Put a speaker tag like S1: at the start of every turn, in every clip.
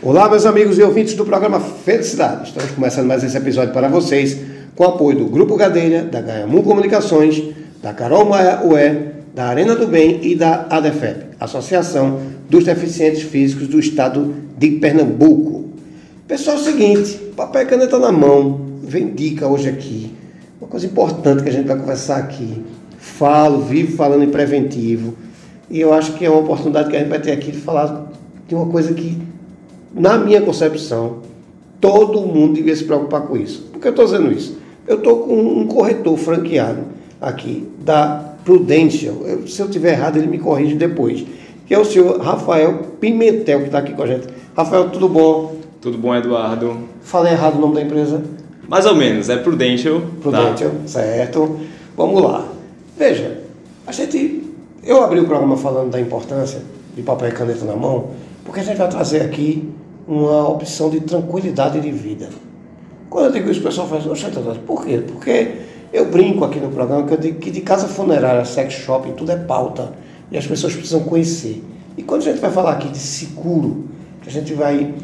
S1: Olá, meus amigos e ouvintes do programa Felicidade. Estamos começando mais esse episódio para vocês com o apoio do Grupo Gadelha, da Ganhamu Comunicações, da Carol Maia Ué, da Arena do Bem e da ADEFEP, Associação dos Deficientes Físicos do Estado de Pernambuco. Pessoal, é o seguinte, papel e caneta na mão, vem dica hoje aqui. Uma coisa importante que a gente vai conversar aqui. Falo, vivo falando em preventivo. E eu acho que é uma oportunidade que a gente vai ter aqui de falar de uma coisa que na minha concepção, todo mundo devia se preocupar com isso. Por que eu estou dizendo isso? Eu estou com um corretor franqueado aqui da Prudential. Eu, se eu tiver errado, ele me corrige depois. Que é o senhor Rafael Pimentel, que está aqui com a gente. Rafael, tudo bom?
S2: Tudo bom, Eduardo?
S1: Falei errado o nome da empresa?
S2: Mais ou menos, é Prudential.
S1: Prudential, tá. certo. Vamos lá. Veja, a gente. Eu abri o programa falando da importância de papel e caneta na mão, porque a gente vai trazer aqui uma opção de tranquilidade de vida. Quando eu digo isso, o pessoal faz, oxe, por quê? Porque eu brinco aqui no programa que eu digo que de casa funerária, sex shopping, tudo é pauta. E as pessoas precisam conhecer. E quando a gente vai falar aqui de seguro, que a gente vai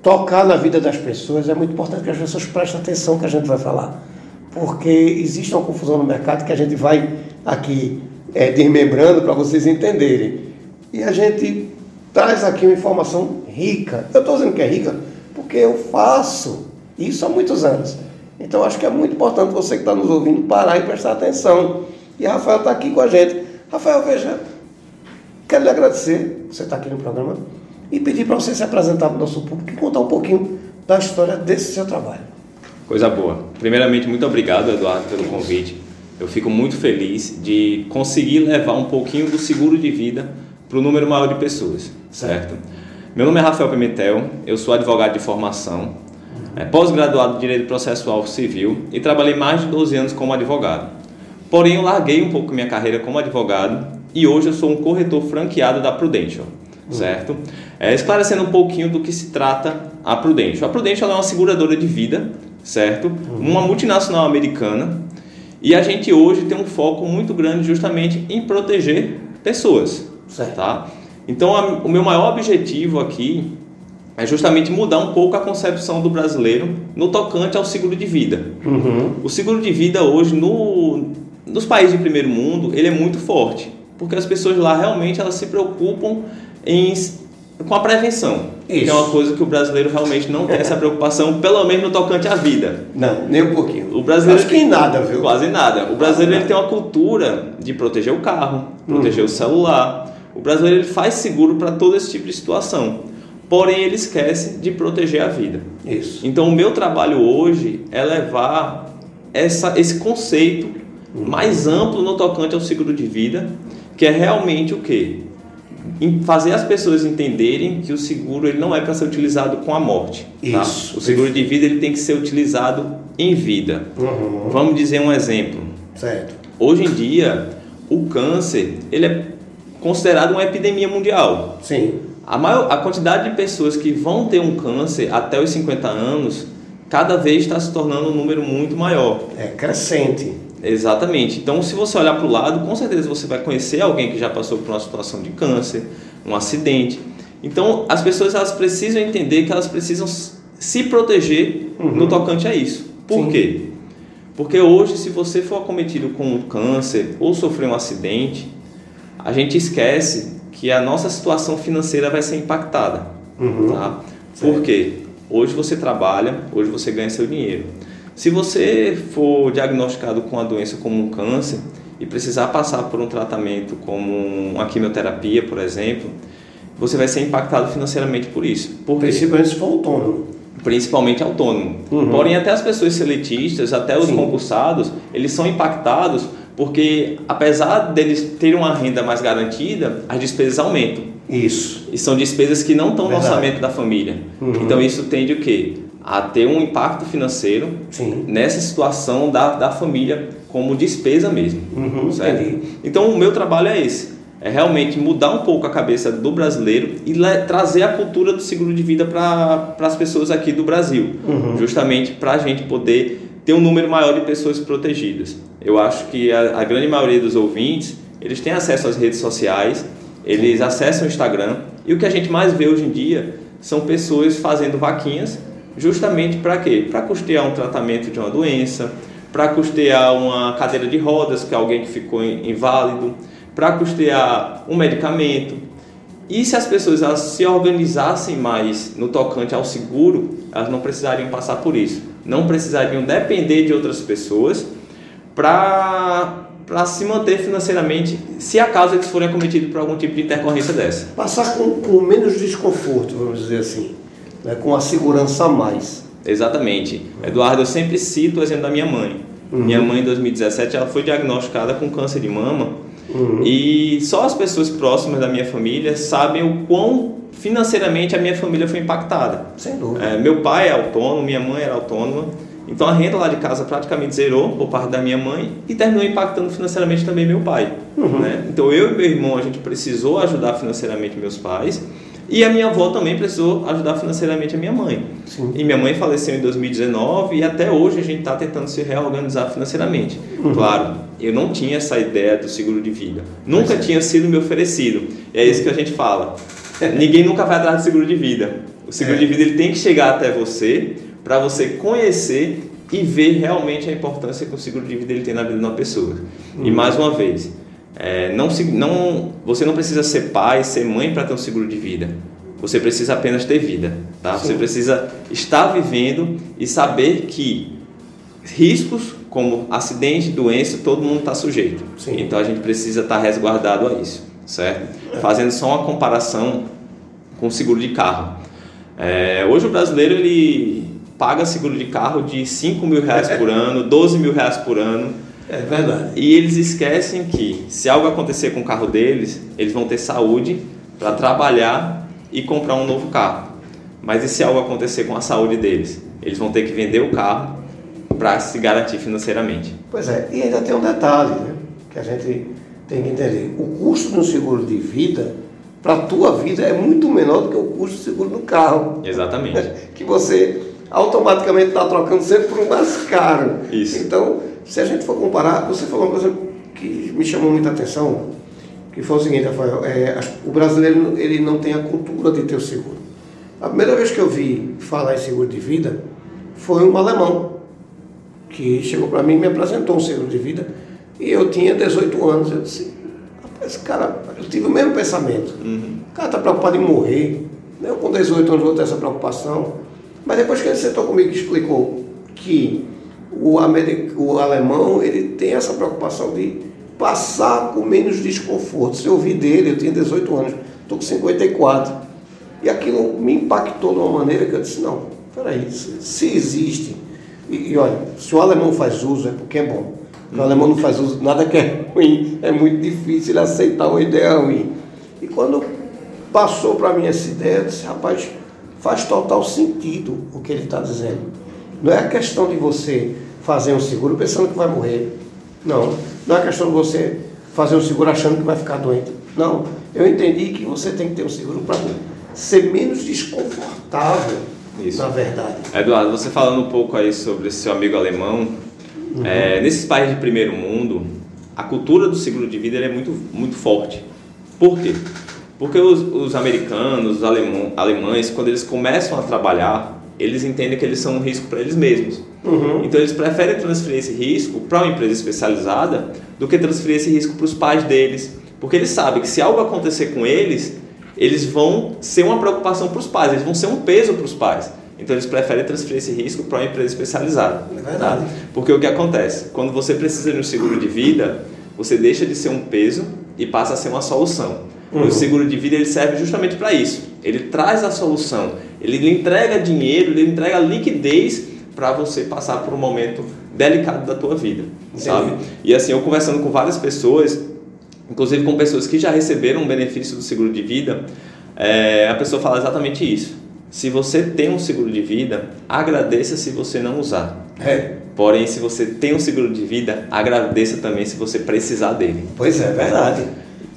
S1: tocar na vida das pessoas, é muito importante que as pessoas prestem atenção que a gente vai falar. Porque existe uma confusão no mercado que a gente vai aqui é, desmembrando para vocês entenderem. E a gente traz aqui uma informação rica. Eu estou dizendo que é rica porque eu faço isso há muitos anos. Então acho que é muito importante você que está nos ouvindo parar e prestar atenção. E Rafael está aqui com a gente. Rafael, veja, quero lhe agradecer, você está aqui no programa, e pedir para você se apresentar para o nosso público e contar um pouquinho da história desse seu trabalho.
S2: Coisa boa. Primeiramente, muito obrigado, Eduardo, pelo convite. Eu fico muito feliz de conseguir levar um pouquinho do seguro de vida para o número maior de pessoas, certo? Meu nome é Rafael Pimentel, eu sou advogado de formação, é, pós-graduado em Direito Processual Civil e trabalhei mais de 12 anos como advogado. Porém, eu larguei um pouco minha carreira como advogado e hoje eu sou um corretor franqueado da Prudential, uhum. certo? É, esclarecendo um pouquinho do que se trata a Prudential. A Prudential é uma seguradora de vida, certo? Uhum. Uma multinacional americana e a gente hoje tem um foco muito grande justamente em proteger pessoas, certo? Tá? Então, a, o meu maior objetivo aqui é justamente mudar um pouco a concepção do brasileiro no tocante ao seguro de vida. Uhum. O seguro de vida hoje, no, nos países de primeiro mundo, ele é muito forte, porque as pessoas lá realmente elas se preocupam em, com a prevenção. Isso. Que é uma coisa que o brasileiro realmente não tem essa preocupação, pelo menos no tocante à vida.
S1: Não, nem um pouquinho.
S2: O brasileiro
S1: Acho que em nada, viu?
S2: Quase nada. O brasileiro ele tem uma cultura de proteger o carro, proteger uhum. o celular, o brasileiro ele faz seguro para todo esse tipo de situação, porém ele esquece de proteger a vida.
S1: Isso.
S2: Então o meu trabalho hoje é levar essa, esse conceito uhum. mais amplo no tocante ao seguro de vida, que é realmente o quê? fazer as pessoas entenderem que o seguro ele não é para ser utilizado com a morte. Tá? Isso. O seguro de vida ele tem que ser utilizado em vida. Uhum. Vamos dizer um exemplo.
S1: Certo.
S2: Hoje em dia, o câncer ele é considerado uma epidemia mundial.
S1: Sim.
S2: A, maior, a quantidade de pessoas que vão ter um câncer até os 50 anos cada vez está se tornando um número muito maior.
S1: É crescente.
S2: Exatamente. Então, se você olhar para o lado, com certeza você vai conhecer alguém que já passou por uma situação de câncer, um acidente. Então, as pessoas elas precisam entender que elas precisam se proteger uhum. no tocante a isso. Por Sim. quê? Porque hoje, se você for acometido com um câncer ou sofrer um acidente, a gente esquece que a nossa situação financeira vai ser impactada. Uhum. Tá? Por quê? Hoje você trabalha, hoje você ganha seu dinheiro. Se você for diagnosticado com a doença como um câncer e precisar passar por um tratamento como uma quimioterapia, por exemplo, você vai ser impactado financeiramente por isso.
S1: Por Principalmente se for autônomo.
S2: Principalmente autônomo. Uhum. Porém, até as pessoas seletistas, até os Sim. concursados, eles são impactados porque apesar deles terem uma renda mais garantida, as despesas aumentam.
S1: Isso.
S2: E são despesas que não estão no orçamento da família. Uhum. Então isso tende o quê? A ter um impacto financeiro Sim. nessa situação da, da família como despesa mesmo. Uhum, certo? Entendi. Então o meu trabalho é esse. É realmente mudar um pouco a cabeça do brasileiro e trazer a cultura do seguro de vida para as pessoas aqui do Brasil. Uhum. Justamente para a gente poder ter um número maior de pessoas protegidas. Eu acho que a, a grande maioria dos ouvintes, eles têm acesso às redes sociais, eles acessam o Instagram, e o que a gente mais vê hoje em dia são pessoas fazendo vaquinhas justamente para quê? Para custear um tratamento de uma doença, para custear uma cadeira de rodas que alguém que ficou inválido, para custear um medicamento. E se as pessoas elas se organizassem mais no tocante ao seguro, elas não precisariam passar por isso. Não precisariam depender de outras pessoas para para se manter financeiramente, se acaso eles forem acometidos por algum tipo de intercorrência dessa.
S1: Passar com, com menos desconforto, vamos dizer assim, né? com a segurança a mais.
S2: Exatamente. Eduardo, eu sempre cito o exemplo da minha mãe. Uhum. Minha mãe, em 2017, ela foi diagnosticada com câncer de mama uhum. e só as pessoas próximas da minha família sabem o quão financeiramente a minha família foi impactada.
S1: Sem dúvida.
S2: É, meu pai é autônomo, minha mãe era autônoma. Então a renda lá de casa praticamente zerou por parte da minha mãe e terminou impactando financeiramente também meu pai. Uhum. Né? Então eu e meu irmão a gente precisou ajudar financeiramente meus pais e a minha avó também precisou ajudar financeiramente a minha mãe. Sim. E minha mãe faleceu em 2019 e até hoje a gente está tentando se reorganizar financeiramente. Uhum. Claro, eu não tinha essa ideia do seguro de vida. Nunca é. tinha sido me oferecido. E é isso que a gente fala. Ninguém nunca vai atrás do seguro de vida. O seguro é. de vida ele tem que chegar até você para você conhecer e ver realmente a importância que o seguro de vida ele tem na vida de uma pessoa. Uhum. E mais uma vez, é, não, não, você não precisa ser pai, ser mãe para ter um seguro de vida. Você precisa apenas ter vida, tá? Você precisa estar vivendo e saber que riscos como acidente, doença, todo mundo está sujeito. Sim. Então a gente precisa estar tá resguardado a isso, certo? É. Fazendo só uma comparação com o seguro de carro. É, hoje o brasileiro ele paga seguro de carro de 5 mil reais por ano, 12 mil reais por ano.
S1: É verdade.
S2: E eles esquecem que se algo acontecer com o carro deles, eles vão ter saúde para trabalhar e comprar um novo carro. Mas e se algo acontecer com a saúde deles? Eles vão ter que vender o carro para se garantir financeiramente.
S1: Pois é, e ainda tem um detalhe né, que a gente tem que entender. O custo um seguro de vida para a tua vida é muito menor do que o custo do seguro do carro.
S2: Exatamente.
S1: que você automaticamente está trocando sempre por um mais caro.
S2: Isso.
S1: Então, se a gente for comparar, você falou uma coisa que me chamou muita atenção, que foi o seguinte, Rafael, é, o brasileiro ele não tem a cultura de ter o seguro. A primeira vez que eu vi falar em seguro de vida foi um alemão que chegou para mim e me apresentou um seguro de vida e eu tinha 18 anos. Eu disse, rapaz, esse cara, eu tive o mesmo pensamento. Uhum. O cara está preocupado em morrer. Eu com 18 anos vou ter essa preocupação. Mas depois que ele sentou comigo e explicou que o, o alemão ele tem essa preocupação de passar com menos desconforto. Se eu ouvi dele, eu tinha 18 anos, estou com 54. E aquilo me impactou de uma maneira que eu disse, não, peraí, se existe, e, e, olha, se o alemão faz uso é porque é bom. Se o alemão não faz uso, nada que é ruim, é muito difícil aceitar uma ideia ruim. E quando passou para mim essa ideia, eu disse, rapaz, faz total sentido o que ele está dizendo. Não é a questão de você fazer um seguro pensando que vai morrer. Não. Não é a questão de você fazer um seguro achando que vai ficar doente. Não. Eu entendi que você tem que ter um seguro para ser menos desconfortável, Isso. na verdade.
S2: Eduardo, você falando um pouco aí sobre seu amigo alemão, uhum. é, nesses países de primeiro mundo, a cultura do seguro de vida é muito, muito forte. Por quê? Porque os, os americanos, os alemão, alemães, quando eles começam a trabalhar, eles entendem que eles são um risco para eles mesmos. Uhum. Então eles preferem transferir esse risco para uma empresa especializada do que transferir esse risco para os pais deles. Porque eles sabem que se algo acontecer com eles, eles vão ser uma preocupação para os pais, eles vão ser um peso para os pais. Então eles preferem transferir esse risco para uma empresa especializada.
S1: É verdade. Tá?
S2: Porque o que acontece? Quando você precisa de um seguro de vida, você deixa de ser um peso e passa a ser uma solução. Uhum. O seguro de vida ele serve justamente para isso. Ele traz a solução, ele lhe entrega dinheiro, ele entrega liquidez para você passar por um momento delicado da tua vida, Sim. sabe? E assim, eu conversando com várias pessoas, inclusive com pessoas que já receberam um benefício do seguro de vida, é, a pessoa fala exatamente isso. Se você tem um seguro de vida, agradeça se você não usar.
S1: É.
S2: Porém, se você tem um seguro de vida, agradeça também se você precisar dele.
S1: Pois é, verdade.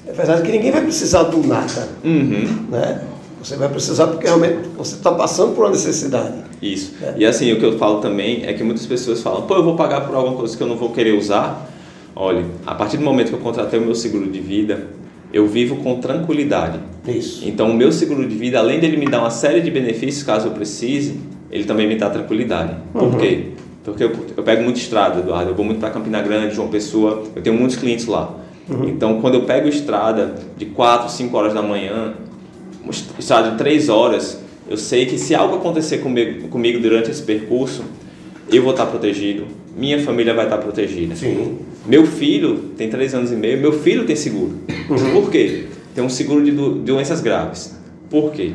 S1: É verdade que ninguém vai precisar do nada.
S2: Uhum.
S1: Né? Você vai precisar porque realmente você está passando por uma necessidade.
S2: Isso. É. E assim, o que eu falo também é que muitas pessoas falam, pô, eu vou pagar por alguma coisa que eu não vou querer usar. Olha, a partir do momento que eu contratei o meu seguro de vida, eu vivo com tranquilidade.
S1: Isso.
S2: Então, o meu seguro de vida, além dele me dar uma série de benefícios caso eu precise, ele também me dá tranquilidade. Por
S1: Uhum.
S2: quê? Porque eu, eu pego muito estrada, Eduardo. Eu vou muito para Campina Grande, João Pessoa. Eu tenho muitos clientes lá.
S1: Uhum.
S2: Então, quando eu pego estrada de 4, 5 horas da manhã, estrada de 3 horas, eu sei que se algo acontecer comigo, comigo durante esse percurso, eu vou estar protegido, minha família vai estar protegida.
S1: Sim.
S2: Meu filho tem 3 anos e meio, meu filho tem seguro. Por quê? Tem um seguro de do- doenças graves. Por quê?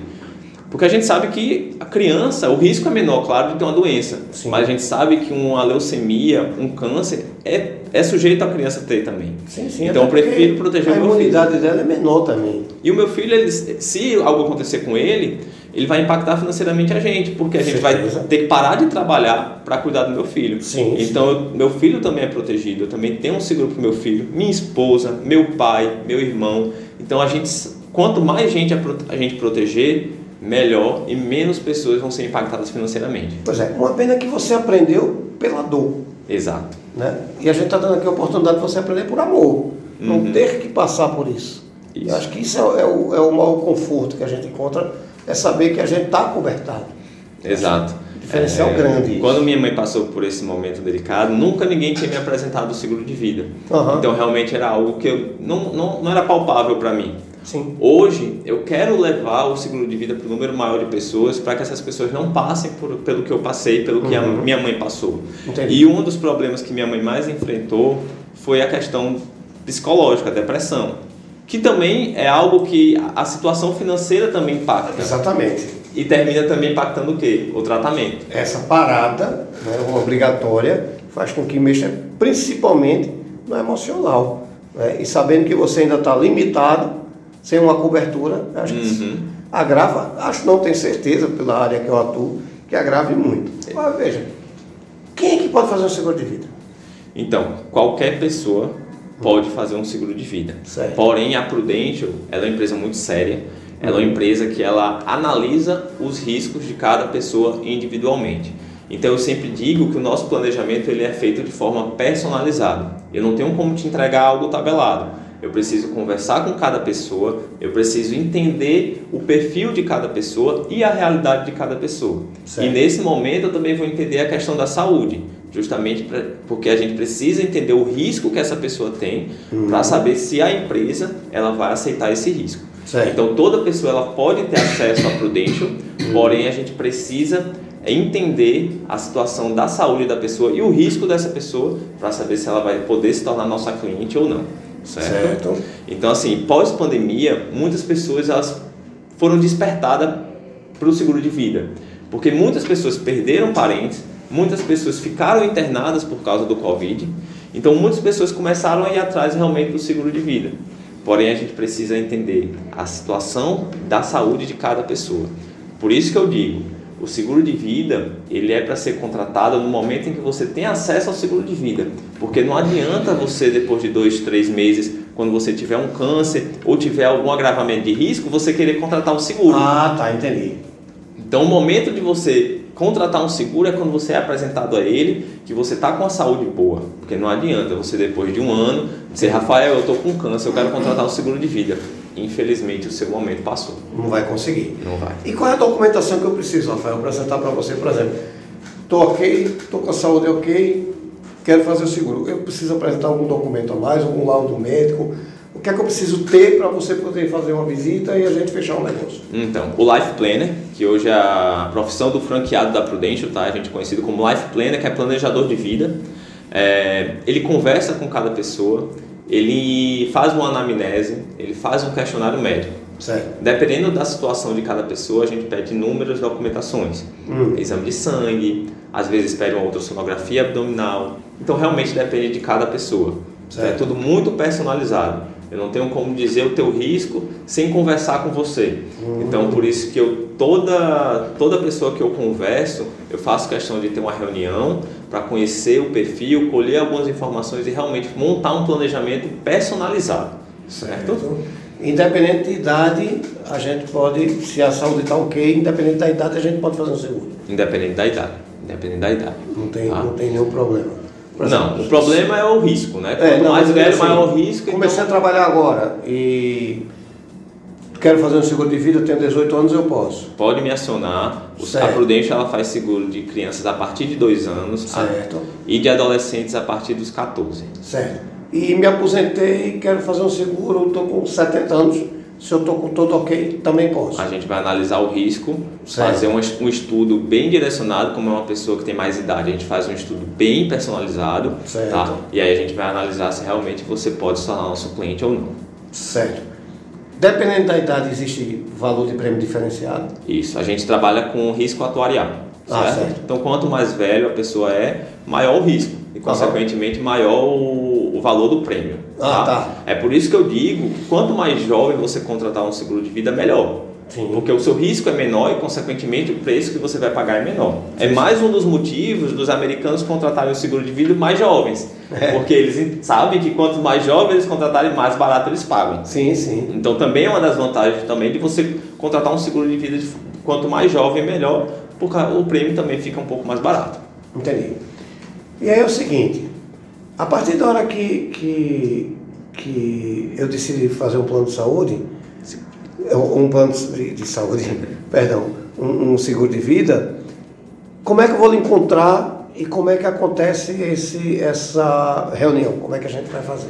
S2: Porque a gente sabe que a criança, o risco é menor, claro, de ter uma doença.
S1: Sim.
S2: Mas a gente sabe que uma leucemia, um câncer, é, é sujeito a criança ter também.
S1: Sim, sim.
S2: Então eu prefiro proteger
S1: A
S2: o meu filho.
S1: imunidade dela é menor também.
S2: E o meu filho, ele, se algo acontecer com ele, ele vai impactar financeiramente a gente, porque a gente
S1: Certeza.
S2: vai ter que parar de trabalhar para cuidar do meu filho.
S1: Sim,
S2: Então, eu- meu filho também é protegido. Eu também tenho um seguro para meu filho, minha esposa, meu pai, meu irmão. Então, a gente, quanto mais gente a gente proteger, melhor e menos pessoas vão ser impactadas financeiramente.
S1: Pois é, uma pena que você aprendeu pela dor.
S2: Exato.
S1: Né? E a gente está dando aqui a oportunidade de você aprender por amor. Não
S2: Uhum.
S1: ter que passar por isso.
S2: Isso.
S1: Eu acho que isso é, é o, é o maior conforto que a gente encontra, é saber que a gente está cobertado.
S2: Exato.
S1: Diferencial grande isso.
S2: Quando minha mãe passou por esse momento delicado, nunca ninguém tinha me apresentado o seguro de vida.
S1: Aham.
S2: Então realmente era algo que eu, não, não, não era palpável para mim.
S1: Sim.
S2: Hoje eu quero levar o seguro de vida para o número maior de pessoas para que essas pessoas não passem por, pelo que eu passei, pelo que a
S1: Uhum.
S2: minha mãe passou.
S1: Entendi.
S2: E um dos problemas que minha mãe mais enfrentou foi a questão psicológica, a depressão, que também é algo que a- situação financeira também impacta
S1: Exatamente.
S2: e termina também impactando o quê? O tratamento.
S1: Essa parada né, obrigatória faz com que mexa principalmente no emocional. né? E sabendo que você ainda está limitado, sem uma cobertura, acho que
S2: Uhum.
S1: agrava, acho não tenho certeza pela área que eu atuo, que agrave muito. Mas veja, quem é que pode fazer um seguro de vida?
S2: Então, qualquer pessoa pode fazer um seguro de vida.
S1: Certo.
S2: Porém, a Prudential ela é uma empresa muito séria. Ela é uma empresa que ela analisa os riscos de cada pessoa individualmente. Então, eu sempre digo que o nosso planejamento ele é feito de forma personalizada. Eu não tenho como te entregar algo tabelado. Eu preciso conversar com cada pessoa, eu preciso entender o perfil de cada pessoa e a realidade de cada pessoa.
S1: Certo.
S2: E nesse momento eu também vou entender a questão da saúde, justamente pra, porque a gente precisa entender o risco que essa pessoa tem para saber se a empresa ela vai aceitar esse risco.
S1: Certo.
S2: Então toda pessoa ela pode ter acesso à Prudential, porém a gente precisa entender a situação da saúde da pessoa e o risco dessa pessoa para saber se ela vai poder se tornar nossa cliente ou não. Certo?
S1: Certo.
S2: Então assim, pós-pandemia, muitas pessoas elas foram despertadas para o seguro de vida, porque muitas pessoas perderam parentes, muitas pessoas ficaram internadas por causa do Covid, então muitas pessoas começaram a ir atrás realmente do seguro de vida. Porém, a gente precisa entender a situação da saúde de cada pessoa. Por isso que eu digo, o seguro de vida ele é para ser contratado no momento em que você tem acesso ao seguro de vida, porque não adianta você depois de dois, três meses, quando você tiver um câncer ou tiver algum agravamento de risco, você querer contratar um seguro.
S1: Ah, tá, entendi.
S2: Então, o momento de você contratar um seguro é quando você é apresentado a ele que você está com a saúde boa. Porque não adianta você, depois de um ano, dizer, Rafael, eu estou com câncer, eu quero contratar um seguro de vida. Infelizmente, o seu momento passou.
S1: Não vai conseguir.
S2: Não vai.
S1: E qual é a documentação que eu preciso, Rafael, apresentar para você, por exemplo? Estou ok, estou com a saúde ok, quero fazer o seguro. Eu preciso apresentar algum documento a mais, algum laudo médico? O que é que eu preciso ter para você poder fazer uma visita e a gente fechar um negócio?
S2: Então, o Life Planner, que hoje é a profissão do franqueado da Prudential, tá? A gente é conhecido como Life Planner, que é planejador de vida. É, ele conversa com cada pessoa, ele faz uma anamnese, ele faz um questionário médico.
S1: Certo.
S2: Dependendo da situação de cada pessoa, a gente pede inúmeras documentações.
S1: Hum.
S2: Exame de sangue, às vezes pede uma ultrassonografia abdominal. Então, realmente depende de cada pessoa.
S1: Certo.
S2: É tudo muito personalizado. Eu não tenho como dizer o teu risco sem conversar com você.
S1: Hum.
S2: Então, por isso que eu toda toda pessoa que eu converso, eu faço questão de ter uma reunião para conhecer o perfil, colher algumas informações e realmente montar um planejamento personalizado. Certo?
S1: Independente de idade, a gente pode, se a saúde está ok, independente da idade, a gente pode fazer um seguro.
S2: Independente da idade. Independente da idade.
S1: Não tem,
S2: Tá?
S1: não tem nenhum problema. Exemplo,
S2: Não, o problema é o risco, né?
S1: É,
S2: Quanto
S1: não,
S2: mais velho,
S1: assim,
S2: maior o risco.
S1: Comecei
S2: então-
S1: a trabalhar agora e quero fazer um seguro de vida, eu tenho 18 anos, eu posso.
S2: Pode me acionar. O- A. Prudential ela faz seguro de crianças a partir de 2 anos a-
S1: Certo.
S2: e de adolescentes a partir dos 14.
S1: Certo. E me aposentei, quero fazer um seguro, estou com 70 anos, se eu estou com tudo ok, também posso.
S2: A gente vai analisar o risco,
S1: Certo.
S2: fazer um, um estudo bem direcionado, como é uma pessoa que tem mais idade, a gente faz um estudo bem personalizado,
S1: Certo.
S2: tá? E aí a gente vai analisar se realmente você pode se tornar nosso cliente ou não.
S1: Certo. Dependendo da idade, existe valor de prêmio diferenciado.
S2: Isso, a gente trabalha com risco atuarial.
S1: Ah,
S2: certo?
S1: certo.
S2: Então, quanto mais velho a pessoa é, maior o risco e, consequentemente, maior o, o valor do prêmio.
S1: Ah, tá.
S2: É por isso que eu digo: quanto mais jovem você contratar um seguro de vida, melhor.
S1: Sim.
S2: Porque o seu risco é menor e, consequentemente, o preço que você vai pagar é menor. É mais um dos motivos dos americanos contratarem o seguro de vida mais jovens.
S1: É.
S2: Porque eles sabem que quanto mais jovens eles contratarem, mais barato eles pagam.
S1: Sim, sim.
S2: Então também é uma das vantagens também de você contratar um seguro de vida de, quanto mais jovem melhor, porque o prêmio também fica um pouco mais barato.
S1: Entendi. E aí é o seguinte, a partir da hora que, que, que eu decidi fazer um plano de saúde, um plano de, de saúde, perdão, um, um seguro de vida, como é que eu vou lhe encontrar e como é que acontece esse, essa reunião? Como é que a gente vai fazer?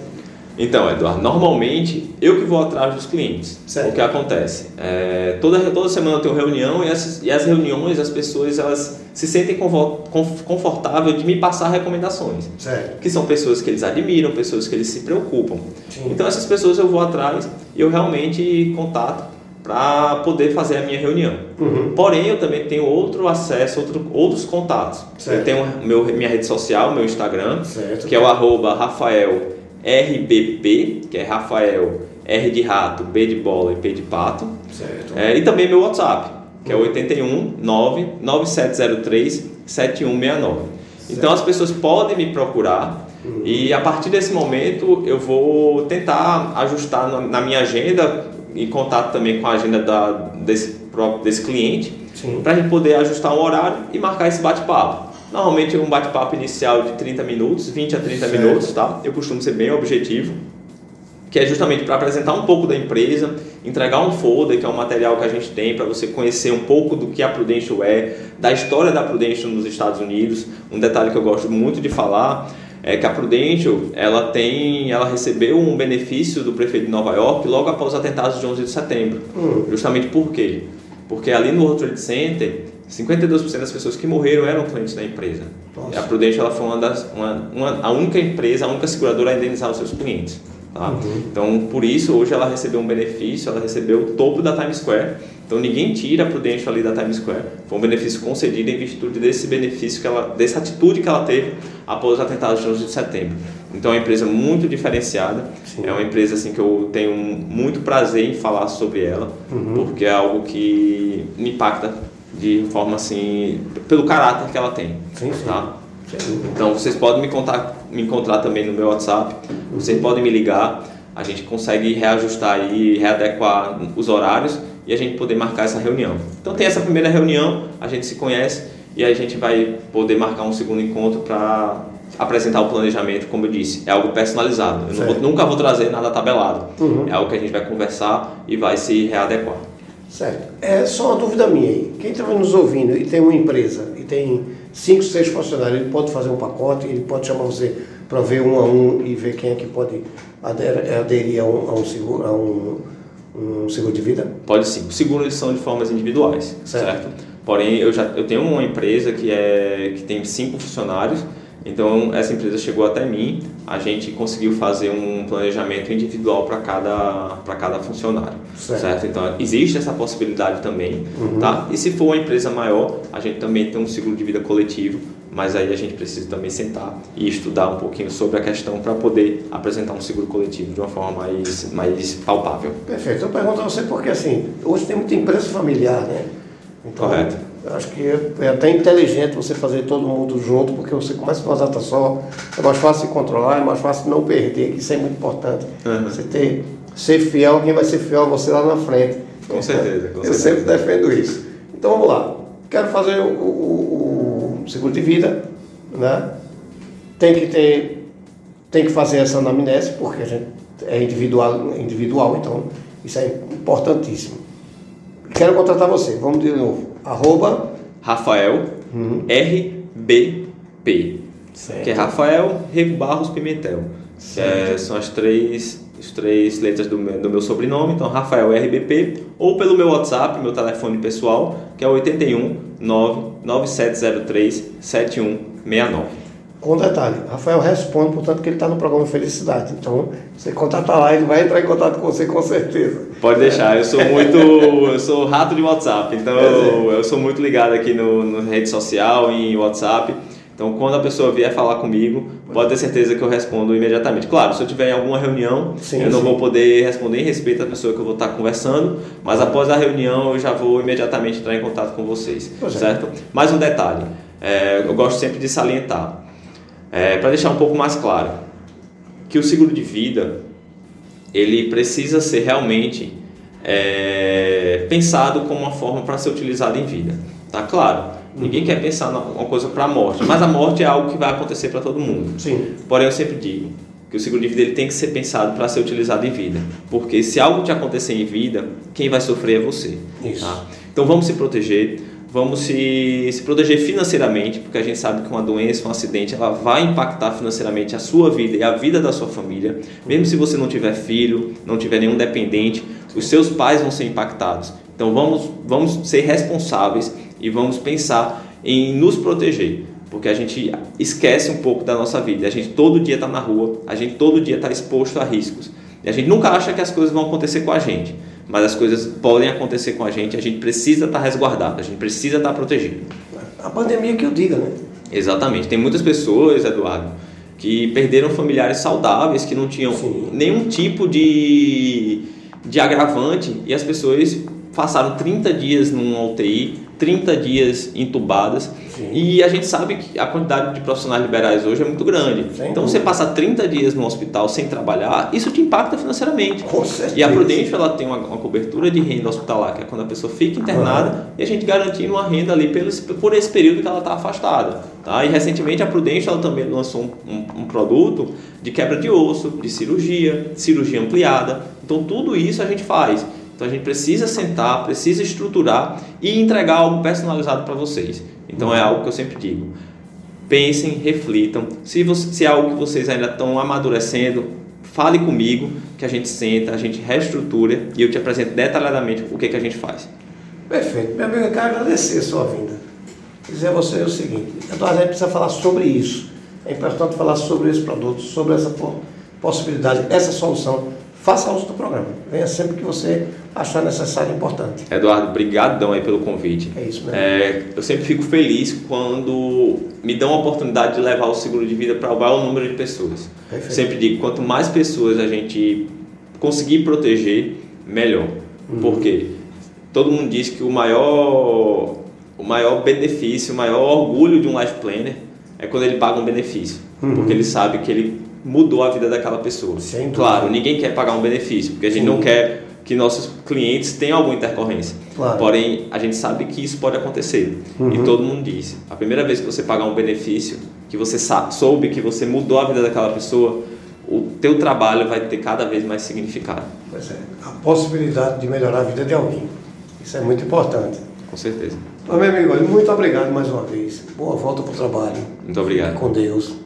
S2: Então, Eduardo, normalmente eu que vou atrás dos clientes.
S1: Certo.
S2: O que acontece? É, toda, toda semana eu tenho reunião e, essas, e as reuniões as pessoas elas se sentem convo- conf- confortável de me passar recomendações.
S1: Certo.
S2: Que são pessoas que eles admiram, pessoas que eles se preocupam.
S1: Sim.
S2: Então essas pessoas eu vou atrás e eu realmente contato para poder fazer a minha reunião.
S1: Uhum.
S2: Porém, eu também tenho outro acesso, outro, outros contatos.
S1: Certo.
S2: Eu tenho meu, minha rede social, meu Instagram,
S1: Certo.
S2: que é o arroba Rafael RBP, que é Rafael R de rato, B de bola e P de pato.
S1: Certo.
S2: É, e também meu WhatsApp, que é 81 9 9703 7169. Então as pessoas podem me procurar e a partir desse momento eu vou tentar ajustar na, minha agenda, em contato também com a agenda da, desse, desse cliente, para a gente poder ajustar um horário e marcar esse bate-papo. Normalmente um bate-papo inicial de 30 minutos, 20 a 30
S1: Certo.
S2: minutos, tá? Eu costumo ser bem objetivo que é justamente para apresentar um pouco da empresa, entregar um folder, que é um material que a gente tem para você conhecer um pouco do que a Prudential é, da história da Prudential nos Estados Unidos. Um detalhe que eu gosto muito de falar é que a Prudential, ela tem, ela recebeu um benefício do prefeito de Nova York logo após os atentados de 11 de setembro.
S1: Hum.
S2: Justamente por quê? Porque ali no World Trade Center, 52% das pessoas que morreram eram clientes da empresa.
S1: Nossa.
S2: A Prudential ela foi uma das, uma, uma, a única empresa, a única seguradora a indenizar os seus clientes. Tá?
S1: Uhum.
S2: Então, por isso, hoje ela recebeu um benefício, ela recebeu o topo da Times Square. Então, ninguém tira a Prudential ali da Times Square. Foi um benefício concedido em virtude desse benefício, que ela, dessa atitude que ela teve após os atentados de 11 de setembro. Então, é uma empresa muito diferenciada.
S1: Sim.
S2: É uma empresa assim que eu tenho muito prazer em falar sobre ela, porque é algo que me impacta de forma assim, pelo caráter que ela tem.
S1: Sim, sim.
S2: Tá? Então vocês podem me, contar, me encontrar também no meu WhatsApp, vocês podem me ligar, a gente consegue reajustar aí, readequar os horários e a gente poder marcar essa reunião. Então tem essa primeira reunião, a gente se conhece e a gente vai poder marcar um segundo encontro para apresentar o planejamento, como eu disse, é algo personalizado. Eu não vou- nunca vou trazer nada tabelado.
S1: Uhum.
S2: É algo que a gente vai conversar e vai se readequar.
S1: Certo. É só uma dúvida minha aí. Quem está nos ouvindo e tem uma empresa e tem cinco, seis funcionários, ele pode fazer um pacote, ele pode chamar você para ver um a um e ver quem é que pode ader- aderir a um, a um seguro, a um, um seguro de vida?
S2: Pode sim. O seguro eles são de formas individuais,
S1: Certo.
S2: certo? Porém, eu já eu tenho uma empresa que é que tem cinco funcionários. Então essa empresa chegou até mim. A gente conseguiu fazer um planejamento individual para cada para cada funcionário,
S1: Certo.
S2: certo. Então existe essa possibilidade também, tá? E se for uma empresa maior, a gente também tem um seguro de vida coletivo. Mas aí a gente precisa também sentar e estudar um pouquinho sobre a questão para poder apresentar um seguro coletivo de uma forma mais, mais palpável.
S1: Perfeito. Eu pergunto a você porque assim, hoje tem muita empresa familiar, né? Então,
S2: Correto.
S1: Eu acho que é até inteligente você fazer todo mundo junto, porque você começa com uma data só, é mais fácil de controlar, é mais fácil não perder, que isso é muito importante.
S2: Uhum.
S1: Você ter, ser fiel, quem vai ser fiel a você lá na frente.
S2: Com certeza, com
S1: Eu
S2: certeza.
S1: sempre defendo isso. Então vamos lá. Quero fazer o, o- o seguro de vida, né? tem que ter, tem que fazer essa anamnese, porque a gente é individual, individual então isso é importantíssimo. Quero contratar você, vamos de novo. Arroba
S2: Rafael uhum. RBP. Certo. Que é Rafael Rego Barros Pimentel. É, são as três, as três letras do meu, do meu sobrenome, então Rafael RBP, ou pelo meu WhatsApp, meu telefone pessoal, que é 81 99703 7169.
S1: Com detalhe, Rafael responde, portanto, que ele está no programa Felicidade. Então, você contatar lá, ele vai entrar em contato com você com certeza.
S2: Pode deixar, eu sou muito. eu sou rato de WhatsApp, então eu, eu sou muito ligado aqui no, no rede social, em WhatsApp. Então, quando a pessoa vier falar comigo, pode ter certeza que eu respondo imediatamente. Claro, se eu tiver em alguma reunião, sim, eu não sim. vou poder responder em respeito à pessoa que eu vou estar conversando, mas após a reunião eu já vou imediatamente entrar em contato com vocês, pois é. certo? É. Mais um detalhe, é, eu gosto sempre de salientar, é, para deixar um pouco mais claro, que o seguro de vida ele precisa ser realmente é, pensado como uma forma para ser utilizado em vida, tá claro? Ninguém quer pensar uma coisa para a morte, mas a morte é algo que vai acontecer para todo mundo.
S1: Sim.
S2: Porém, eu sempre digo que o seguro de vida ele tem que ser pensado para ser utilizado em vida, porque se algo te acontecer em vida, quem vai sofrer é você.
S1: Isso. Tá?
S2: Então vamos se proteger, vamos se, se proteger financeiramente, porque a gente sabe que uma doença, um acidente, ela vai impactar financeiramente a sua vida e a vida da sua família. Mesmo se você não tiver filho, não tiver nenhum dependente, os seus pais vão ser impactados. Então vamos, vamos ser responsáveis e vamos pensar em nos proteger, porque a gente esquece um pouco da nossa vida. A gente todo dia está na rua, a gente todo dia está exposto a riscos. E a gente nunca acha que as coisas vão acontecer com a gente, mas as coisas podem acontecer com a gente. A gente precisa estar tá resguardado, a gente precisa estar tá protegido.
S1: A pandemia que eu diga, né?
S2: Exatamente. Tem muitas pessoas, Eduardo, que perderam familiares saudáveis, que não tinham Sim. nenhum tipo de, de agravante e as pessoas passaram 30 dias numa UTI, 30 dias entubadas. Sim. E a gente sabe que a quantidade de profissionais liberais hoje é muito grande. Sim. Então, você passar 30 dias no hospital sem trabalhar, isso te impacta financeiramente.
S1: Com certeza.
S2: E a Prudential ela tem uma, uma, cobertura de renda hospitalar, que é quando a pessoa fica internada uhum. e a gente garantindo uma renda ali pelo, por esse período que ela está afastada. Tá? E recentemente a Prudential ela também lançou um, um, um produto de quebra de osso, de cirurgia, cirurgia ampliada. Então, tudo isso a gente faz. Então a gente precisa sentar, precisa estruturar e entregar algo personalizado para vocês. Então é algo que eu sempre digo. Pensem, reflitam. Se, você, se é algo que vocês ainda estão amadurecendo, fale comigo que a gente senta, a gente reestrutura e eu te apresento detalhadamente o que, que a gente faz.
S1: Perfeito. Meu amigo, eu quero agradecer a sua vinda. Dizer a você o seguinte, Eduardo, a gente precisa falar sobre isso. É importante falar sobre esse produto, sobre essa possibilidade, essa solução faça uso do programa. Venha sempre que você achar necessário e importante.
S2: Eduardo, brigadão aí pelo convite.
S1: É isso mesmo.
S2: É, eu sempre fico feliz quando me dão a oportunidade de levar o seguro de vida para o maior número de pessoas. Perfeito. Sempre digo, quanto mais pessoas a gente conseguir proteger, melhor. Uhum. Porque todo mundo diz que o maior, o maior benefício, o maior orgulho de um life planner é quando ele paga um benefício. Uhum. Porque ele sabe que ele mudou a vida daquela pessoa.
S1: Sem
S2: claro, ninguém quer pagar um benefício, porque a gente Sim. não quer que nossos clientes tenham alguma intercorrência.
S1: Claro.
S2: Porém, a gente sabe que isso pode acontecer. Uhum. E todo mundo diz, a primeira vez que você pagar um benefício, que você sabe, soube que você mudou a vida daquela pessoa, o teu trabalho vai ter cada vez mais significado.
S1: Pois é, a possibilidade de melhorar a vida de alguém. Isso é muito importante.
S2: Com certeza.
S1: Então, meu amigo, muito obrigado mais uma vez. Boa volta para o trabalho.
S2: Muito obrigado.
S1: Com Deus.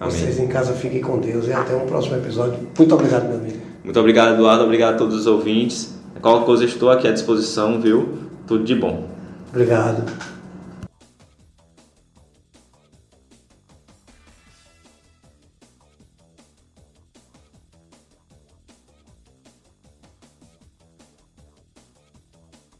S2: Amém.
S1: Vocês em casa fiquem com Deus e até um próximo episódio. Muito obrigado, meu amigo.
S2: Muito obrigado, Eduardo. Obrigado a todos os ouvintes. Qualquer coisa estou aqui à disposição, viu? Tudo de bom.
S1: Obrigado.